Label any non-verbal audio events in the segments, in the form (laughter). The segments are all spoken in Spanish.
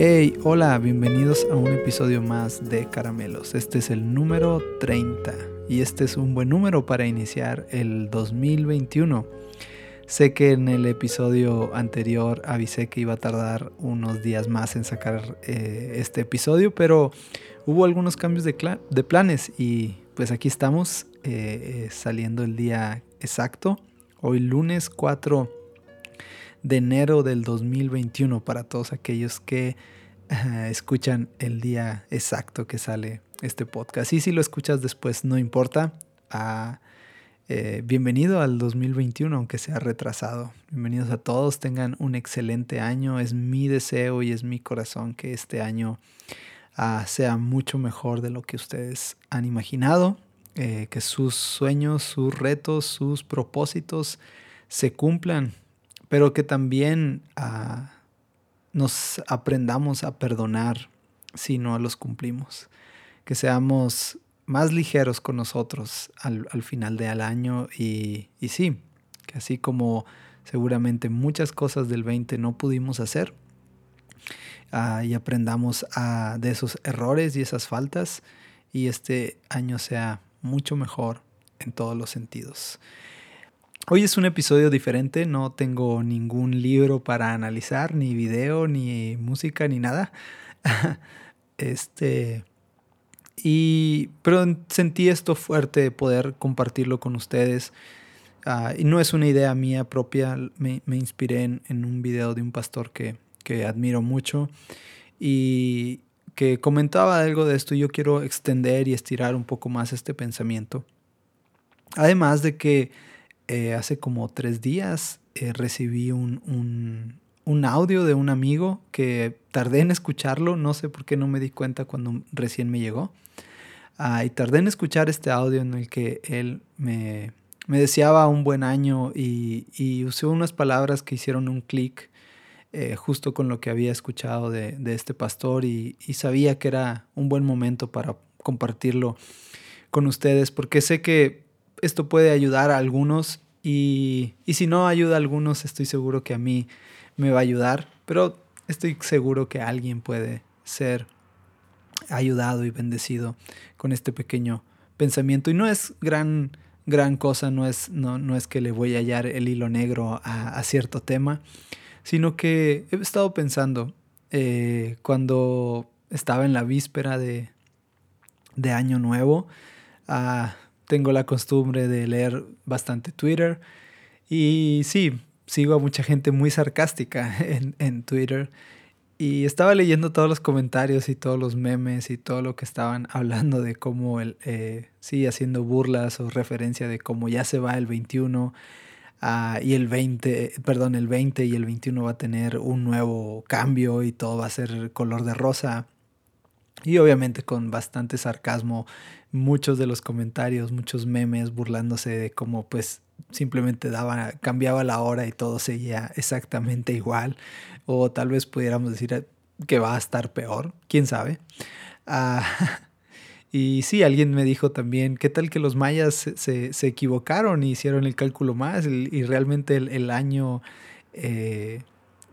Hey, hola, bienvenidos a un episodio más de Caramelos. Este es el número 30 y este es un buen número para iniciar el 2021. Sé que en el episodio anterior avisé que iba a tardar unos días más en sacar eh, este episodio, pero hubo algunos cambios de, planes y pues aquí estamos eh, eh, saliendo el día exacto. Hoy lunes 4 de enero del 2021 para todos aquellos que escuchan el día exacto que sale este podcast. Y si lo escuchas después, no importa. Ah, eh, bienvenido al 2021, aunque sea retrasado. Bienvenidos a todos, tengan un excelente año. Es mi deseo y es mi corazón que este año ah, sea mucho mejor de lo que ustedes han imaginado. Eh, que sus sueños, sus retos, sus propósitos se cumplan pero que también ah, nos aprendamos a perdonar si no los cumplimos, que seamos más ligeros con nosotros al, final del año y, y, sí, que así como seguramente muchas cosas del 20 no pudimos hacer ah, y aprendamos de esos errores y esas faltas y este año sea mucho mejor en todos los sentidos. Hoy es un episodio diferente, no tengo ningún libro para analizar, ni video, ni música, ni nada. (laughs) este. Y. Pero sentí esto fuerte poder compartirlo con ustedes. Ah, y no es una idea mía propia. Me, inspiré en, en, un video de un pastor que, que admiro mucho. Y que comentaba algo de esto. Y yo quiero extender y estirar un poco más este pensamiento. Además de que eh, hace como tres días eh, recibí un, audio de un amigo que tardé en escucharlo, no sé por qué no me di cuenta cuando recién me llegó. Ah, y tardé en escuchar este audio en el que él me, deseaba un buen año y, usó unas palabras que hicieron un clic eh, justo con lo que había escuchado de, de este pastor y, y, sabía que era un buen momento para compartirlo con ustedes porque sé que esto puede ayudar a algunos y, si no ayuda a algunos, estoy seguro que a mí me va a ayudar, pero estoy seguro que alguien puede ser ayudado y bendecido con este pequeño pensamiento. Y no es gran, gran cosa, no es, no, no es que le voy a hallar el hilo negro a, cierto tema, sino que he estado pensando eh, cuando estaba en la víspera de, de Año Nuevo, a tengo la costumbre de leer bastante Twitter y sí, sigo a mucha gente muy sarcástica (laughs) en, Twitter y estaba leyendo todos los comentarios y todos los memes y todo lo que estaban (laughs) hablando de cómo, el, eh, sí, haciendo burlas o referencia de cómo ya se va el 21 ah, y el 20, perdón, el 20 y el 21 va a tener un nuevo cambio y todo va a ser color de rosa. Y obviamente con bastante sarcasmo, muchos de los comentarios, muchos memes burlándose de cómo pues simplemente cambiaba la hora y todo seguía exactamente igual. O tal vez pudiéramos decir que va a estar peor, quién sabe. Ah, (laughs) y sí, alguien me dijo también, ¿qué tal que los mayas se, se, equivocaron y hicieron el cálculo más y, realmente el, año... Eh,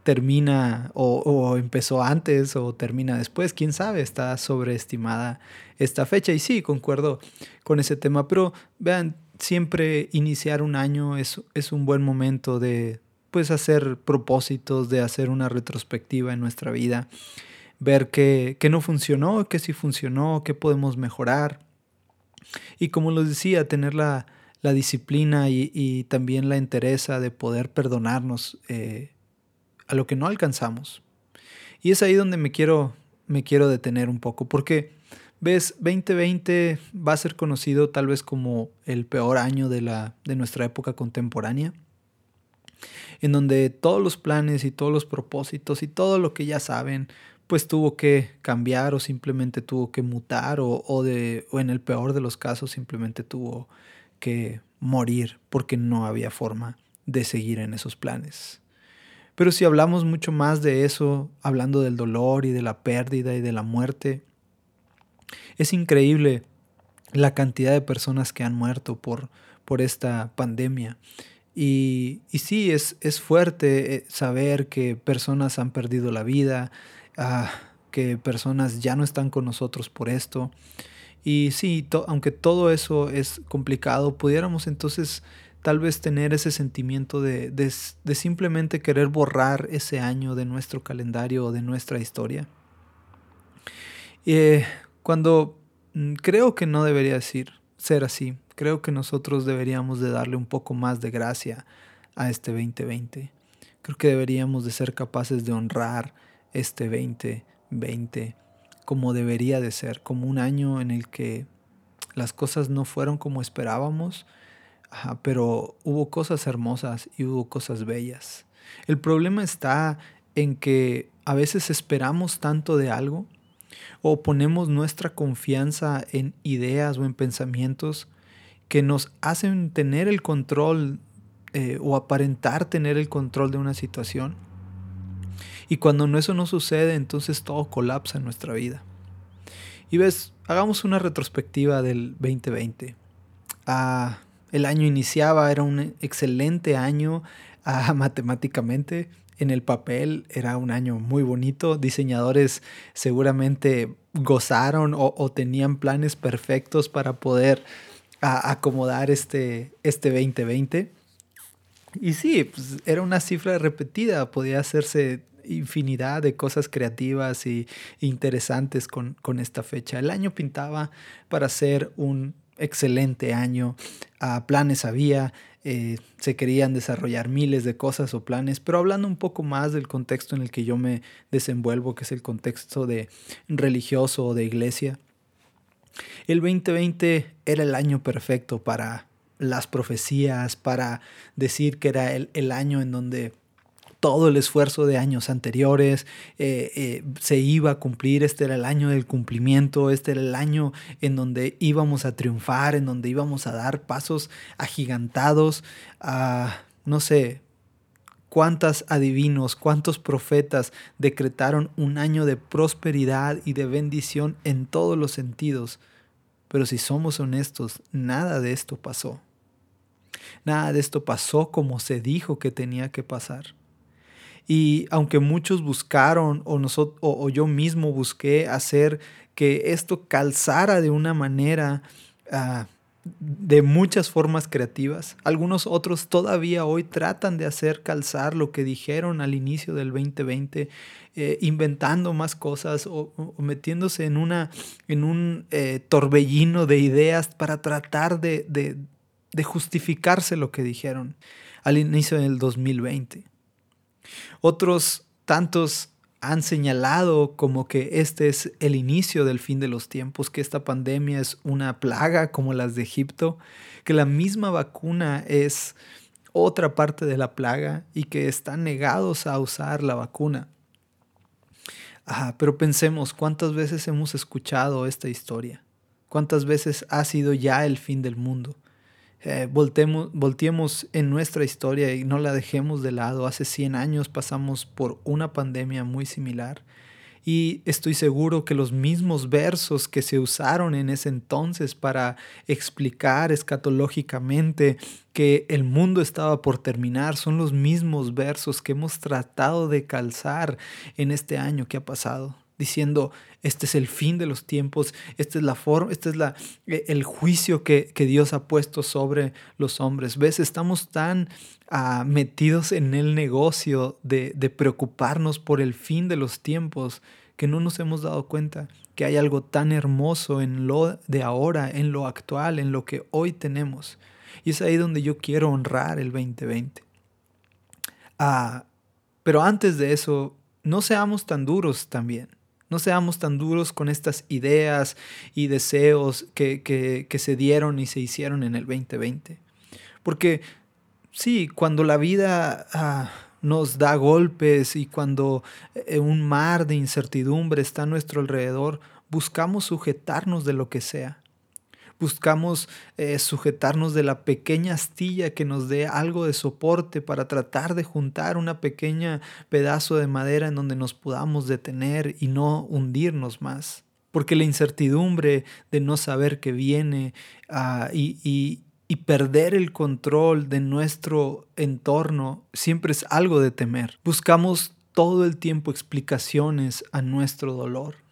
termina o, empezó antes o termina después, quién sabe, está sobreestimada esta fecha. Y sí, concuerdo con ese tema, pero vean, siempre iniciar un año es, es un buen momento de pues hacer propósitos, de hacer una retrospectiva en nuestra vida, ver qué, no funcionó, qué sí funcionó, qué podemos mejorar. Y como les decía, tener la, disciplina y, también la entereza de poder perdonarnos eh, a lo que no alcanzamos. Y es ahí donde me quiero, me quiero detener un poco, porque, ves, 2020 va a ser conocido tal vez como el peor año de, la, de nuestra época contemporánea, en donde todos los planes y todos los propósitos y todo lo que ya saben, pues tuvo que cambiar o simplemente tuvo que mutar o, o, de, o en el peor de los casos simplemente tuvo que morir porque no había forma de seguir en esos planes. Pero si hablamos mucho más de eso, hablando del dolor y de la pérdida y de la muerte, es increíble la cantidad de personas que han muerto por, por esta pandemia. Y, y sí, es, es fuerte eh, saber que personas han perdido la vida, ah, que personas ya no están con nosotros por esto. Y sí, aunque todo eso es complicado, pudiéramos entonces tal vez tener ese sentimiento de, de, simplemente querer borrar ese año de nuestro calendario o de nuestra historia. Eh, cuando mm, creo que no debería decir, ser así, creo que nosotros deberíamos de darle un poco más de gracia a este 2020. Creo que deberíamos de ser capaces de honrar este 2020 como debería de ser, como un año en el que las cosas no fueron como esperábamos, pero hubo cosas hermosas y hubo cosas bellas. El problema está en que a veces esperamos tanto de algo o ponemos nuestra confianza en ideas o en pensamientos que nos hacen tener el control eh, o aparentar tener el control de una situación. Y cuando eso no sucede, entonces todo colapsa en nuestra vida. Y ves, hagamos una retrospectiva del 2020. Ah, el año iniciaba, era un excelente año ah, (laughs) matemáticamente. En el papel era un año muy bonito. Diseñadores seguramente gozaron o, tenían planes perfectos para poder acomodar este, este 2020. Y sí, pues era una cifra repetida, podía hacerse infinidad de cosas creativas y interesantes con, esta fecha. El año pintaba para ser un excelente año, uh, planes había, eh, se querían desarrollar miles de cosas o planes, pero hablando un poco más del contexto en el que yo me desenvuelvo, que es el contexto de religioso o de iglesia, el 2020 era el año perfecto para las profecías, para decir que era el, año en donde todo el esfuerzo de años anteriores eh, eh, se iba a cumplir, este era el año del cumplimiento, este era el año en donde íbamos a triunfar, en donde íbamos a dar pasos agigantados, a, no sé, cuántas adivinos, cuántos profetas decretaron un año de prosperidad y de bendición en todos los sentidos. Pero si somos honestos, nada de esto pasó. Nada de esto pasó como se dijo que tenía que pasar. Y aunque muchos buscaron o, nosotros, o, yo mismo busqué hacer que esto calzara de una manera ah, de muchas formas creativas, algunos otros todavía hoy tratan de hacer calzar lo que dijeron al inicio del 2020, eh, inventando más cosas o, metiéndose en, una, en un eh, torbellino de ideas para tratar de, de justificarse lo que dijeron al inicio del 2020. Otros tantos han señalado como que este es el inicio del fin de los tiempos, que esta pandemia es una plaga como las de Egipto, que la misma vacuna es otra parte de la plaga y que están negados a usar la vacuna. Ah, pero pensemos cuántas veces hemos escuchado esta historia, cuántas veces ha sido ya el fin del mundo. Eh, volteemos en nuestra historia y no la dejemos de lado. Hace 100 años pasamos por una pandemia muy similar y estoy seguro que los mismos versos que se usaron en ese entonces para explicar escatológicamente que el mundo estaba por terminar son los mismos versos que hemos tratado de calzar en este año que ha pasado diciendo, este es el fin de los tiempos, esta es la forma, este es la, eh, el juicio que, Dios ha puesto sobre los hombres. ¿Ves? Estamos tan ah, metidos en el negocio de, de preocuparnos por el fin de los tiempos que no nos hemos dado cuenta que hay algo tan hermoso en lo de ahora, en lo actual, en lo que hoy tenemos. Y es ahí donde yo quiero honrar el 2020. Ah, pero antes de eso, no seamos tan duros también. No seamos tan duros con estas ideas y deseos que, se dieron y se hicieron en el 2020. Porque sí, cuando la vida ah, nos da golpes y cuando eh, un mar de incertidumbre está a nuestro alrededor, buscamos sujetarnos de lo que sea buscamos eh, sujetarnos de la pequeña astilla que nos dé algo de soporte para tratar de juntar una pequeña pedazo de madera en donde nos podamos detener y no hundirnos más. Porque la incertidumbre de no saber qué viene ah, y, y perder el control de nuestro entorno siempre es algo de temer. Buscamos todo el tiempo explicaciones a nuestro dolor.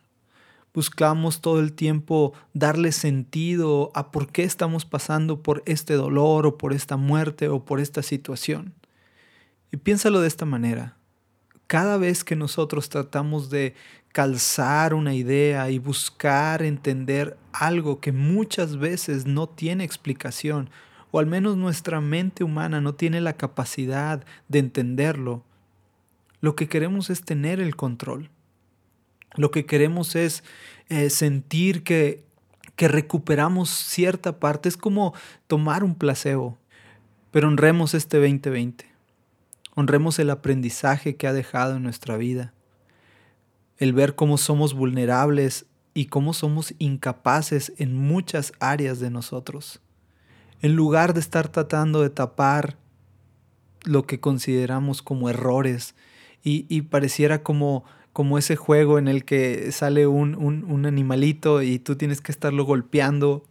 Buscamos todo el tiempo darle sentido a por qué estamos pasando por este dolor o por esta muerte o por esta situación. Y piénsalo de esta manera. Cada vez que nosotros tratamos de calzar una idea y buscar entender algo que muchas veces no tiene explicación, o al menos nuestra mente humana no tiene la capacidad de entenderlo, lo que queremos es tener el control. Lo que queremos es eh, sentir que, que recuperamos cierta parte. Es como tomar un placebo. Pero honremos este 2020. Honremos el aprendizaje que ha dejado en nuestra vida. El ver cómo somos vulnerables y cómo somos incapaces en muchas áreas de nosotros. En lugar de estar tratando de tapar lo que consideramos como errores y, pareciera como, como ese juego en el que sale un, un, animalito y tú tienes que estarlo golpeando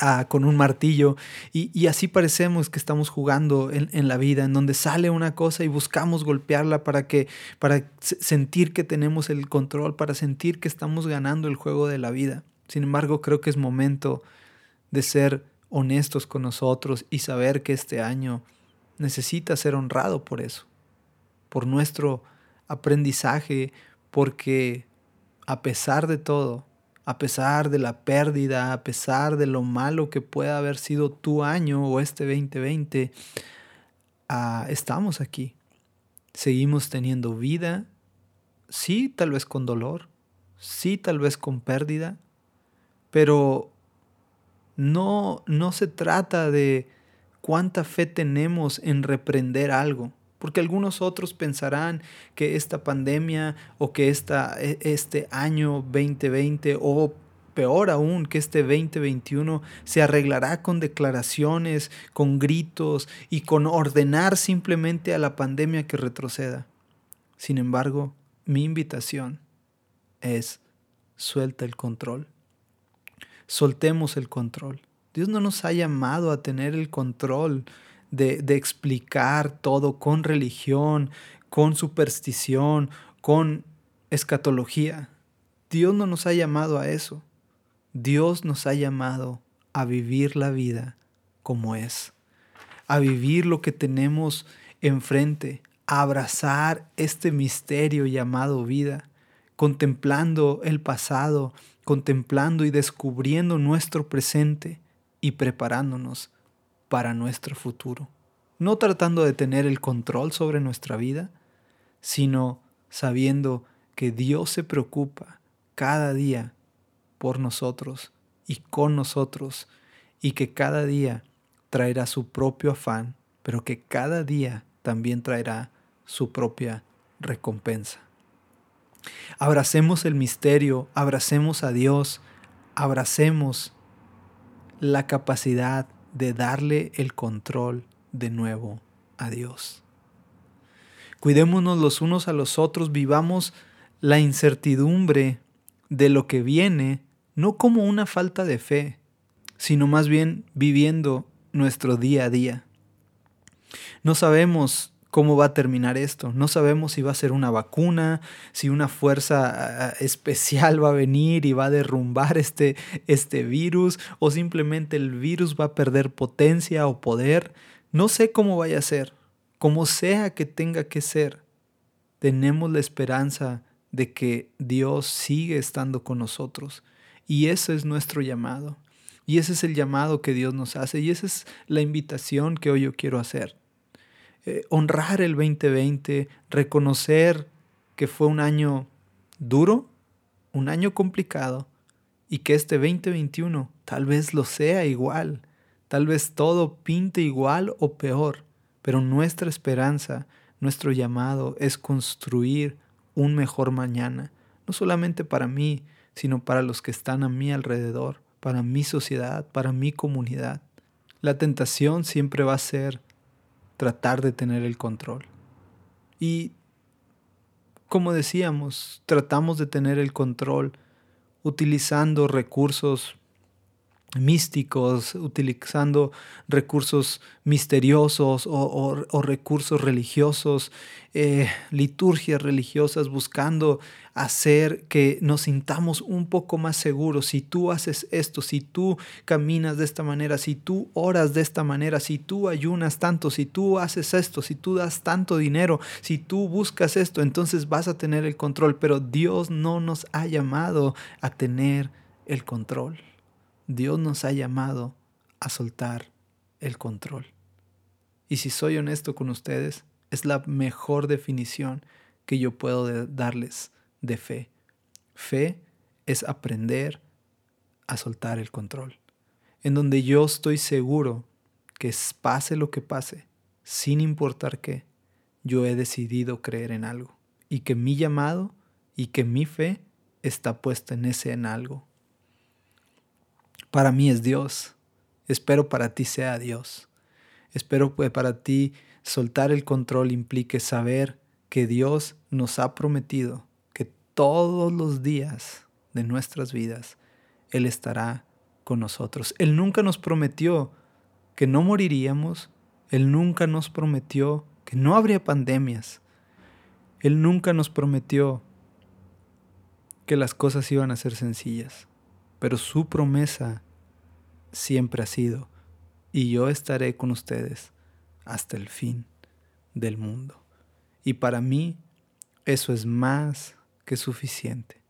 ah, con un martillo y, y, así parecemos que estamos jugando en, en, la vida, en donde sale una cosa y buscamos golpearla para, que, para sentir que tenemos el control, para sentir que estamos ganando el juego de la vida. Sin embargo, creo que es momento de ser honestos con nosotros y saber que este año necesita ser honrado por eso por nuestro aprendizaje, porque a pesar de todo, a pesar de la pérdida, a pesar de lo malo que pueda haber sido tu año o este 2020, ah, estamos aquí. Seguimos teniendo vida, sí, tal vez con dolor, sí, tal vez con pérdida, pero no, no se trata de cuánta fe tenemos en reprender algo porque algunos otros pensarán que esta pandemia o que esta, e, este año 2020 o peor aún que este 2021 se arreglará con declaraciones, con gritos y con ordenar simplemente a la pandemia que retroceda. Sin embargo, mi invitación es suelta el control. Soltemos el control. Dios no nos ha llamado a tener el control de, explicar todo con religión, con superstición, con escatología. Dios no nos ha llamado a eso. Dios nos ha llamado a vivir la vida como es, a vivir lo que tenemos enfrente, a abrazar este misterio llamado vida, contemplando el pasado, contemplando y descubriendo nuestro presente y preparándonos para nuestro futuro. No tratando de tener el control sobre nuestra vida, sino sabiendo que Dios se preocupa cada día por nosotros y con nosotros y que cada día traerá su propio afán, pero que cada día también traerá su propia recompensa. Abracemos el misterio, abracemos a Dios, abracemos la capacidad de darle el control de nuevo a Dios. Cuidémonos los unos a los otros, vivamos la incertidumbre de lo que viene, no como una falta de fe, sino más bien viviendo nuestro día a día. No sabemos cómo va a terminar esto. No sabemos si va a ser una vacuna, si una fuerza ah, especial va a venir y va a derrumbar este, este virus, o simplemente el virus va a perder potencia o poder. No sé cómo vaya a ser. Como sea que tenga que ser, tenemos la esperanza de que Dios sigue estando con nosotros. Y ese es nuestro llamado. Y ese es el llamado que Dios nos hace. Y esa es la invitación que hoy yo quiero hacer. Eh, honrar el 2020, reconocer que fue un año duro, un año complicado y que este 2021 tal vez lo sea igual, tal vez todo pinte igual o peor, pero nuestra esperanza, nuestro llamado es construir un mejor mañana, no solamente para mí, sino para los que están a mi alrededor, para mi sociedad, para mi comunidad. La tentación siempre va a ser tratar de tener el control. Y como decíamos, tratamos de tener el control utilizando recursos místicos, utilizando recursos misteriosos o, recursos religiosos, eh, liturgias religiosas, buscando hacer que nos sintamos un poco más seguros. Si tú haces esto, si tú caminas de esta manera, si tú oras de esta manera, si tú ayunas tanto, si tú haces esto, si tú das tanto dinero, si tú buscas esto, entonces vas a tener el control. Pero Dios no nos ha llamado a tener el control. Dios nos ha llamado a soltar el control. Y si soy honesto con ustedes, es la mejor definición que yo puedo darles de fe. Fe es aprender a soltar el control. En donde yo estoy seguro que pase lo que pase, sin importar qué, yo he decidido creer en algo. Y que mi llamado y que mi fe está puesta en ese en algo para mí es Dios. Espero para ti sea Dios. Espero que para ti soltar el control implique saber que Dios nos ha prometido que todos los días de nuestras vidas Él estará con nosotros. Él nunca nos prometió que no moriríamos. Él nunca nos prometió que no habría pandemias. Él nunca nos prometió que las cosas iban a ser sencillas. Pero su promesa siempre ha sido, y yo estaré con ustedes hasta el fin del mundo. Y para mí eso es más que suficiente.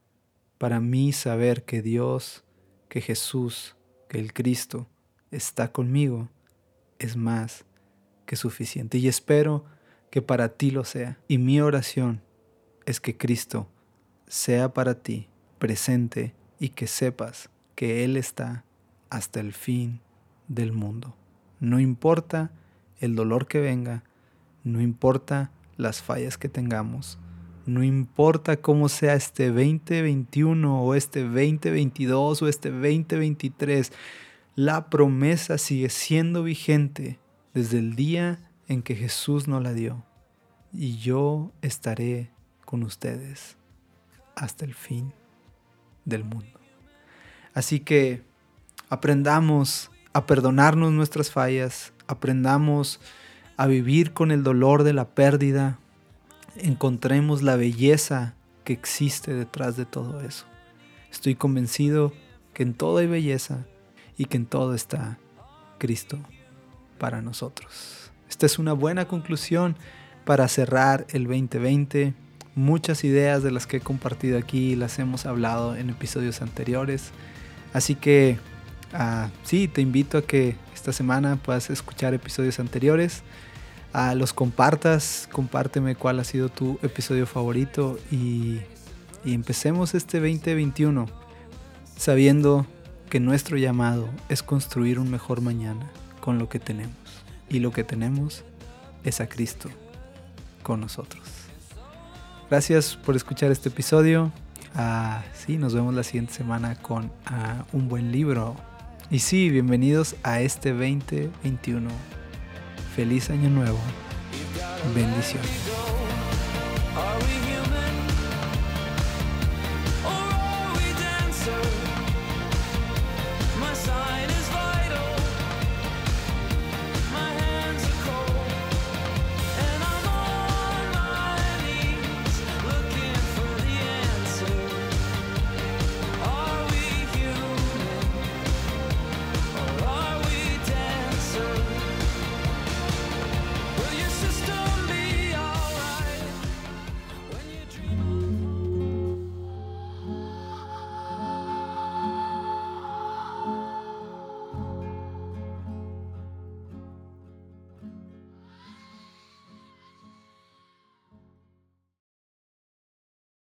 Para mí saber que Dios, que Jesús, que el Cristo está conmigo es más que suficiente. Y espero que para ti lo sea. Y mi oración es que Cristo sea para ti presente y que sepas que Él está hasta el fin del mundo. No importa el dolor que venga, no importa las fallas que tengamos, no importa cómo sea este 2021 o este 2022 o este 2023, la promesa sigue siendo vigente desde el día en que Jesús nos la dio. Y yo estaré con ustedes hasta el fin del mundo. Así que Aprendamos a perdonarnos nuestras fallas, aprendamos a vivir con el dolor de la pérdida, encontremos la belleza que existe detrás de todo eso. Estoy convencido que en todo hay belleza y que en todo está Cristo para nosotros. Esta es una buena conclusión para cerrar el 2020. Muchas ideas de las que he compartido aquí las hemos hablado en episodios anteriores. Así que Ah, sí, te invito a que esta semana puedas escuchar episodios anteriores. a los compartas, compárteme cuál ha sido tu episodio favorito y, y empecemos este 2021 sabiendo que nuestro llamado es construir un mejor mañana con lo que tenemos. Y lo que tenemos es a Cristo con nosotros. Gracias por escuchar este episodio. Ah, sí, nos vemos la siguiente semana con ah, un buen libro y sí, bienvenidos a este 2021. Feliz año nuevo. Bendiciones.